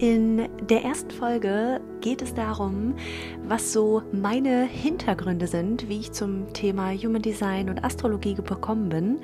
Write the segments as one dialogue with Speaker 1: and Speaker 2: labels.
Speaker 1: In der ersten Folge geht es darum, was so meine Hintergründe sind, wie ich zum Thema Human Design und Astrologie gekommen bin,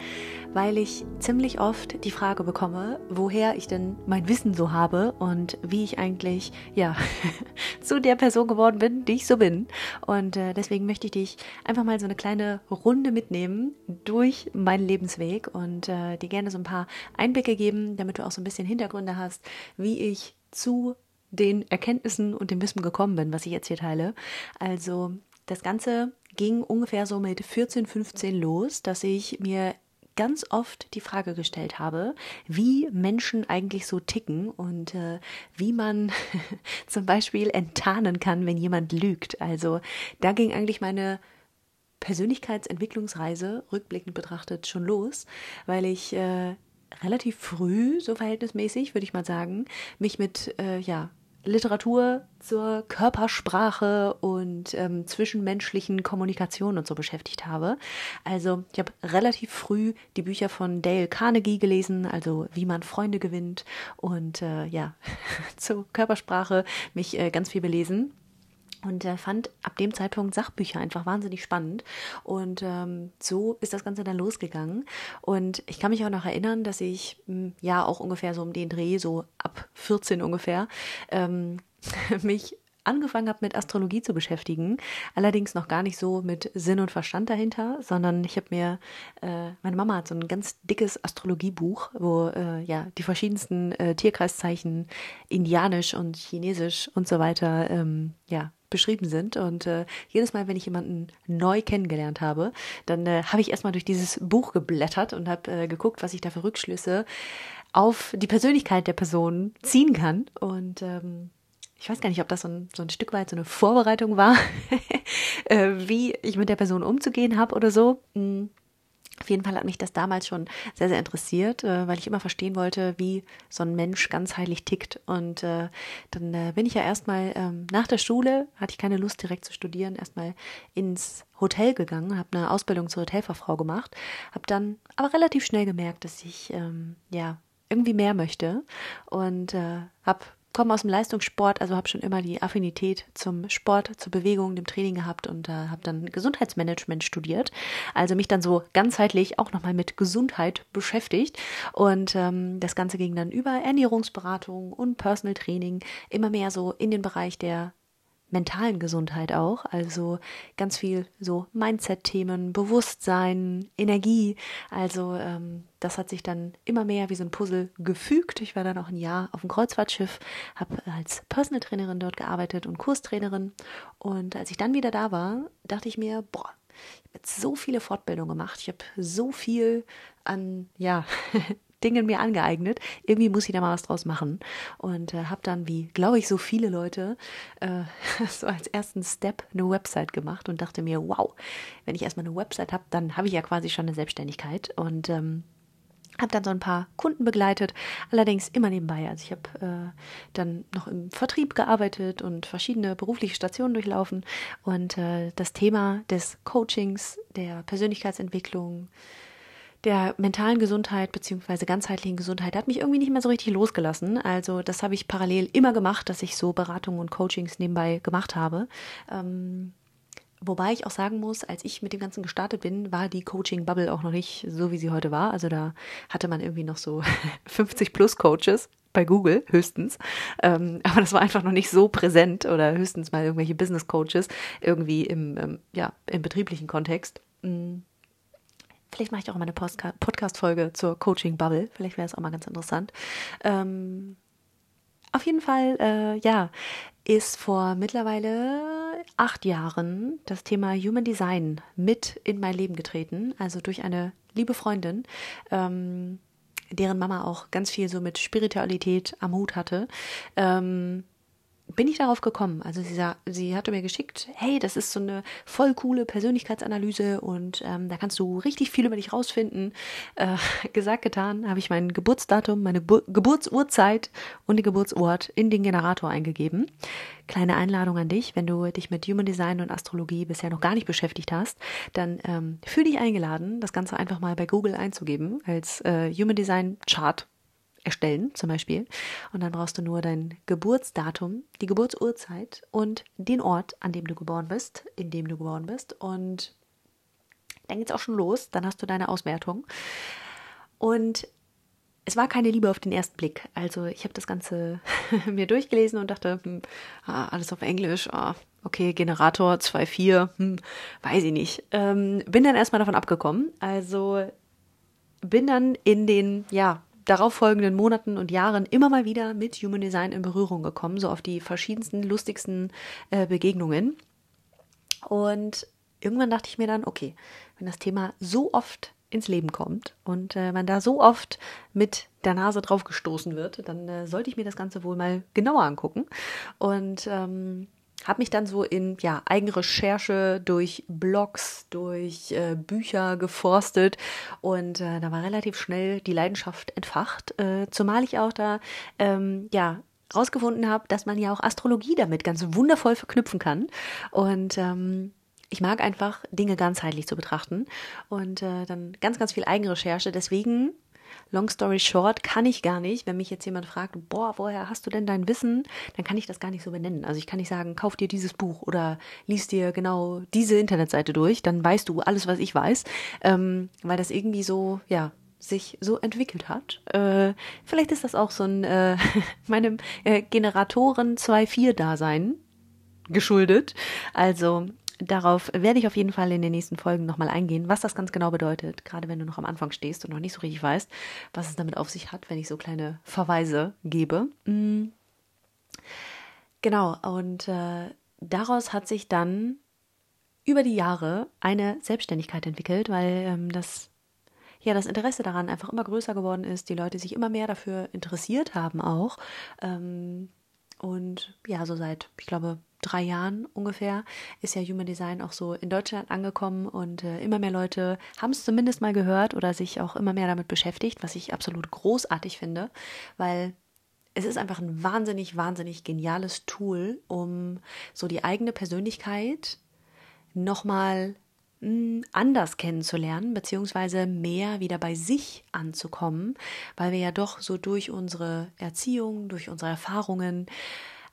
Speaker 1: weil ich ziemlich oft die Frage bekomme, woher ich denn mein Wissen so habe und wie ich eigentlich ja zu der Person geworden bin, die ich so bin. Und äh, deswegen möchte ich dich einfach mal so eine kleine Runde mitnehmen durch meinen Lebensweg und äh, dir gerne so ein paar Einblicke geben, damit du auch so ein bisschen Hintergründe hast, wie ich zu den Erkenntnissen und dem Wissen gekommen bin, was ich jetzt hier teile. Also das Ganze ging ungefähr so mit 14, 15 los, dass ich mir ganz oft die Frage gestellt habe, wie Menschen eigentlich so ticken und äh, wie man zum Beispiel enttarnen kann, wenn jemand lügt. Also da ging eigentlich meine Persönlichkeitsentwicklungsreise rückblickend betrachtet schon los, weil ich äh, relativ früh, so verhältnismäßig, würde ich mal sagen, mich mit äh, ja, Literatur zur Körpersprache und ähm, zwischenmenschlichen Kommunikation und so beschäftigt habe. Also ich habe relativ früh die Bücher von Dale Carnegie gelesen, also wie man Freunde gewinnt und äh, ja, zur Körpersprache mich äh, ganz viel belesen und äh, fand ab dem Zeitpunkt Sachbücher einfach wahnsinnig spannend. Und ähm, so ist das Ganze dann losgegangen. Und ich kann mich auch noch erinnern, dass ich mh, hm, ja auch ungefähr so um den Dreh, so ab 14 ungefähr, ähm, mich angefangen habe, mit Astrologie zu beschäftigen. Allerdings noch gar nicht so mit Sinn und Verstand dahinter, sondern ich habe mir, äh, meine Mama hat so ein ganz dickes Astrologiebuch, wo äh, ja die verschiedensten äh, Tierkreiszeichen, indianisch und chinesisch und so weiter, ähm, ja, beschrieben sind. Und äh, jedes Mal, wenn ich jemanden neu kennengelernt habe, dann äh, habe ich erstmal durch dieses Buch geblättert und habe äh, geguckt, was ich da für Rückschlüsse auf die Persönlichkeit der Person ziehen kann. Und ähm, ich weiß gar nicht, ob das so ein, so ein Stück weit so eine Vorbereitung war, äh, wie ich mit der Person umzugehen habe oder so. Mhm. Auf jeden Fall hat mich das damals schon sehr, sehr interessiert, äh, weil ich immer verstehen wollte, wie so ein Mensch ganzheitlich tickt. Und äh, dann äh, bin ich ja erstmal ähm, nach der Schule, hatte ich keine Lust direkt zu studieren, erstmal ins Hotel gegangen, habe eine Ausbildung zur Hotelfachfrau gemacht, habe dann aber relativ schnell gemerkt, dass ich ähm, ja irgendwie mehr möchte und habe komme aus dem Leistungssport, also habe schon immer die Affinität zum Sport, zur Bewegung, dem Training gehabt und äh, habe dann Gesundheitsmanagement studiert. Also mich dann so ganzheitlich auch nochmal mit Gesundheit beschäftigt. Und ähm, das Ganze ging dann über Ernährungsberatung und Personal Training immer mehr so in den Bereich der mentalen Gesundheit auch. Also ganz viel so Mindset-Themen, Bewusstsein, Energie. Also ähm, das hat sich dann immer mehr wie so ein Puzzle gefügt. Ich war dann auch ein Jahr auf dem Kreuzfahrtschiff, habe als Personal Trainerin dort gearbeitet und Kurstrainerin. Und als ich dann wieder da war, dachte ich mir, boah, ich habe so viele Fortbildungen gemacht. Ich habe so viel an, ja, Dingen mir angeeignet. Irgendwie muss ich da mal was draus machen. Und äh, habe dann, wie glaube ich, so viele Leute, äh, so als ersten Step eine Website gemacht und dachte mir, wow, wenn ich erstmal eine Website habe, dann habe ich ja quasi schon eine Selbstständigkeit. Und ähm, habe dann so ein paar Kunden begleitet, allerdings immer nebenbei. Also ich habe äh, dann noch im Vertrieb gearbeitet und verschiedene berufliche Stationen durchlaufen. Und äh, das Thema des Coachings, der Persönlichkeitsentwicklung, der mentalen Gesundheit beziehungsweise ganzheitlichen Gesundheit hat mich irgendwie nicht mehr so richtig losgelassen. Also das habe ich parallel immer gemacht, dass ich so Beratungen und Coachings nebenbei gemacht habe. Ähm, wobei ich auch sagen muss, als ich mit dem Ganzen gestartet bin, war die Coaching-Bubble auch noch nicht so, wie sie heute war. Also da hatte man irgendwie noch so 50 plus Coaches bei Google höchstens. Ähm, aber das war einfach noch nicht so präsent oder höchstens mal irgendwelche Business Coaches irgendwie im, ähm, ja, im betrieblichen Kontext. Mhm. Vielleicht mache ich auch mal eine Podcast-Folge zur Coaching-Bubble. Vielleicht wäre es auch mal ganz interessant. Ähm, auf jeden Fall, äh, ja, ist vor mittlerweile acht Jahren das Thema Human Design mit in mein Leben getreten. Also durch eine liebe Freundin, ähm, deren Mama auch ganz viel so mit Spiritualität am Hut hatte. Ähm, bin ich darauf gekommen. Also sie, sah, sie hatte mir geschickt, hey, das ist so eine voll coole Persönlichkeitsanalyse und ähm, da kannst du richtig viel über dich rausfinden. Äh, gesagt, getan, habe ich mein Geburtsdatum, meine Bu Geburtsurzeit und den Geburtsort in den Generator eingegeben. Kleine Einladung an dich, wenn du dich mit Human Design und Astrologie bisher noch gar nicht beschäftigt hast, dann ähm, fühl dich eingeladen, das Ganze einfach mal bei Google einzugeben als äh, Human Design Chart erstellen, zum Beispiel. Und dann brauchst du nur dein Geburtsdatum, die Geburtsurzeit und den Ort, an dem du geboren bist, in dem du geboren bist. Und dann geht's auch schon los. Dann hast du deine Auswertung. Und es war keine Liebe auf den ersten Blick. Also ich habe das Ganze mir durchgelesen und dachte, hm, ah, alles auf Englisch, ah, okay, Generator 2.4, hm, weiß ich nicht. Ähm, bin dann erstmal davon abgekommen. Also bin dann in den, ja, darauffolgenden Monaten und Jahren immer mal wieder mit Human Design in Berührung gekommen, so auf die verschiedensten, lustigsten äh, Begegnungen. Und irgendwann dachte ich mir dann, okay, wenn das Thema so oft ins Leben kommt und äh, man da so oft mit der Nase drauf gestoßen wird, dann äh, sollte ich mir das Ganze wohl mal genauer angucken. Und ähm, habe mich dann so in ja, Eigenrecherche durch Blogs, durch äh, Bücher geforstet und äh, da war relativ schnell die Leidenschaft entfacht, äh, zumal ich auch da ähm, ja rausgefunden habe, dass man ja auch Astrologie damit ganz wundervoll verknüpfen kann und ähm, ich mag einfach Dinge ganzheitlich zu betrachten und äh, dann ganz, ganz viel Eigenrecherche. Deswegen, long story short, kann ich gar nicht, wenn mich jetzt jemand fragt, boah, woher hast du denn dein Wissen, dann kann ich das gar nicht so benennen. Also ich kann nicht sagen, kauf dir dieses Buch oder lies dir genau diese Internetseite durch, dann weißt du alles, was ich weiß, ähm, weil das irgendwie so, ja, sich so entwickelt hat. Äh, vielleicht ist das auch so ein äh, meinem äh, Generatoren 2.4-Dasein geschuldet. Also Darauf werde ich auf jeden Fall in den nächsten Folgen nochmal eingehen, was das ganz genau bedeutet, gerade wenn du noch am Anfang stehst und noch nicht so richtig weißt, was es damit auf sich hat, wenn ich so kleine Verweise gebe. Mhm. Genau, und äh, daraus hat sich dann über die Jahre eine Selbstständigkeit entwickelt, weil ähm, das ja das Interesse daran einfach immer größer geworden ist, die Leute sich immer mehr dafür interessiert haben auch. Ähm, und ja, so seit, ich glaube, drei Jahren ungefähr ist ja Human Design auch so in Deutschland angekommen. Und äh, immer mehr Leute haben es zumindest mal gehört oder sich auch immer mehr damit beschäftigt, was ich absolut großartig finde, weil es ist einfach ein wahnsinnig, wahnsinnig geniales Tool, um so die eigene Persönlichkeit nochmal hm, anders kennenzulernen, beziehungsweise mehr wieder bei sich anzukommen, weil wir ja doch so durch unsere Erziehung, durch unsere Erfahrungen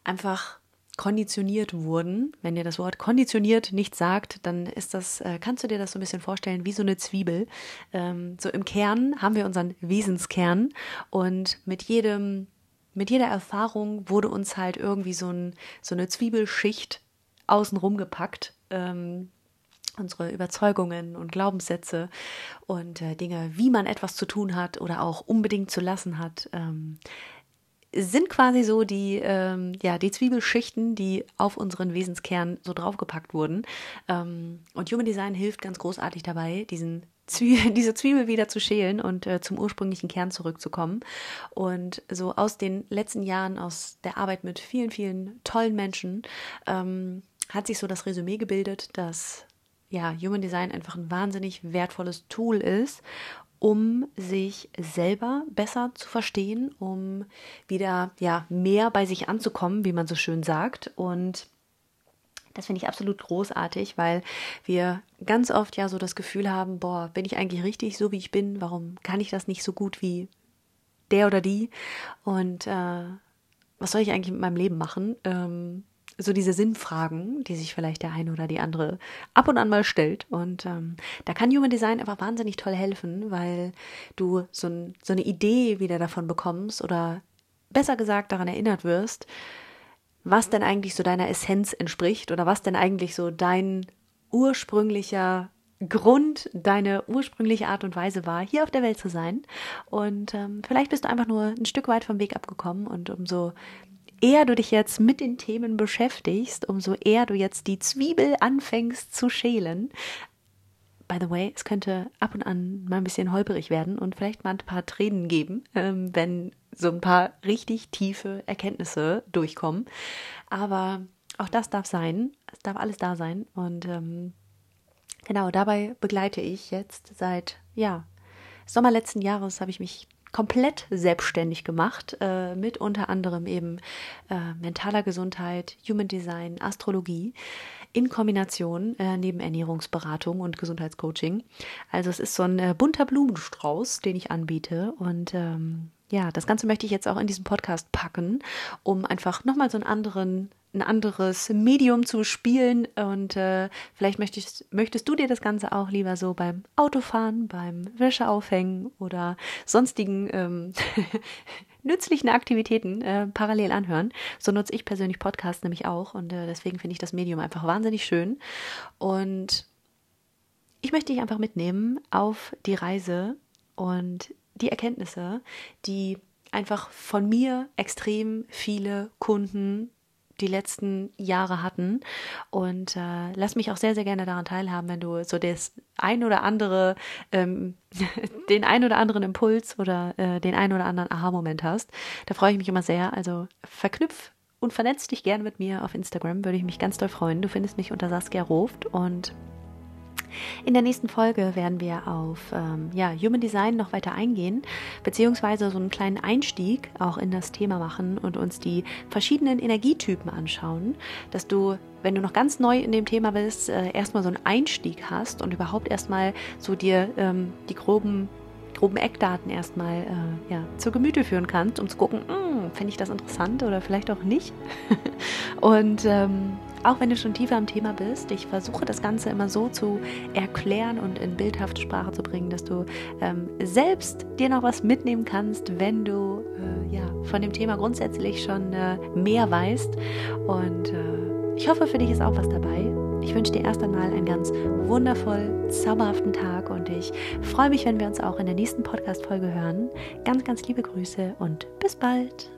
Speaker 1: einfach konditioniert wurden. Wenn dir das Wort konditioniert nicht sagt, dann ist das, äh, kannst du dir das so ein bisschen vorstellen wie so eine Zwiebel. Ähm, so im Kern haben wir unseren Wesenskern und mit jedem, mit jeder Erfahrung wurde uns halt irgendwie so, ein, so eine Zwiebelschicht außenrum gepackt. Unsere Überzeugungen und Glaubenssätze und äh, Dinge, wie man etwas zu tun hat oder auch unbedingt zu lassen hat. Ähm, sind quasi so die, ähm, ja, die Zwiebelschichten, die auf unseren Wesenskern so draufgepackt wurden. Ähm, und Human Design hilft ganz großartig dabei, diesen Zwie diese Zwiebel wieder zu schälen und äh, zum ursprünglichen Kern zurückzukommen. Und so aus den letzten Jahren, aus der Arbeit mit vielen, vielen tollen Menschen, ähm, hat sich so das Resümee gebildet, dass ja, Human Design einfach ein wahnsinnig wertvolles Tool ist, um sich selber besser zu verstehen, um wieder ja mehr bei sich anzukommen, wie man so schön sagt und das finde ich absolut großartig, weil wir ganz oft ja so das Gefühl haben, boah, bin ich eigentlich richtig so, wie ich bin? Warum kann ich das nicht so gut wie der oder die? Und äh, was soll ich eigentlich mit meinem Leben machen? Ähm, so diese Sinnfragen, die sich vielleicht der eine oder die andere ab und an mal stellt. Und ähm, da kann Human Design einfach wahnsinnig toll helfen, weil du so, ein, so eine Idee wieder davon bekommst oder besser gesagt daran erinnert wirst, was denn eigentlich so deiner Essenz entspricht oder was denn eigentlich so dein ursprünglicher Grund, deine ursprüngliche Art und Weise war, hier auf der Welt zu sein. Und ähm, vielleicht bist du einfach nur ein Stück weit vom Weg abgekommen und umso eher du dich jetzt mit den Themen beschäftigst, umso eher du jetzt die Zwiebel anfängst zu schälen. By the way, es könnte ab und an mal ein bisschen holperig werden und vielleicht mal ein paar Tränen geben, ähm, wenn so ein paar richtig tiefe Erkenntnisse durchkommen. Aber auch das darf sein. Es darf alles da sein. Und ähm, genau dabei begleite ich jetzt seit, ja, Sommer letzten Jahres habe ich mich komplett selbstständig gemacht, äh, mit unter anderem eben äh, mentaler Gesundheit, Human Design, Astrologie in Kombination äh, neben Ernährungsberatung und Gesundheitscoaching. Also es ist so ein äh, bunter Blumenstrauß, den ich anbiete und ähm, ja, das Ganze möchte ich jetzt auch in diesen Podcast packen, um einfach nochmal so einen anderen ein anderes Medium zu spielen und äh, vielleicht möchtest, möchtest du dir das Ganze auch lieber so beim Autofahren, beim Wäscheaufhängen oder sonstigen ähm, nützlichen Aktivitäten äh, parallel anhören. So nutze ich persönlich Podcasts nämlich auch und äh, deswegen finde ich das Medium einfach wahnsinnig schön und ich möchte dich einfach mitnehmen auf die Reise und die Erkenntnisse, die einfach von mir extrem viele Kunden die letzten Jahre hatten. Und äh, lass mich auch sehr, sehr gerne daran teilhaben, wenn du so das ein oder andere, ähm, den ein oder anderen Impuls oder äh, den ein oder anderen Aha-Moment hast. Da freue ich mich immer sehr. Also verknüpf und vernetz dich gerne mit mir auf Instagram, würde ich mich ganz doll freuen. Du findest mich unter Saskia Roft und in der nächsten Folge werden wir auf ähm, ja, Human Design noch weiter eingehen, beziehungsweise so einen kleinen Einstieg auch in das Thema machen und uns die verschiedenen Energietypen anschauen, dass du wenn du noch ganz neu in dem Thema bist, äh, erstmal so einen Einstieg hast und überhaupt erstmal so dir ähm, die groben groben Eckdaten erstmal äh, ja, zur Gemüte führen kannst, um zu gucken, hm, finde ich das interessant oder vielleicht auch nicht. und ähm, auch wenn du schon tiefer am Thema bist, ich versuche das Ganze immer so zu erklären und in bildhafte Sprache zu bringen, dass du ähm, selbst dir noch was mitnehmen kannst, wenn du äh, ja, von dem Thema grundsätzlich schon äh, mehr weißt. Und äh, ich hoffe, für dich ist auch was dabei. Ich wünsche dir erst einmal einen ganz wundervoll, zauberhaften Tag und ich freue mich, wenn wir uns auch in der nächsten Podcast-Folge hören. Ganz, ganz liebe Grüße und bis bald.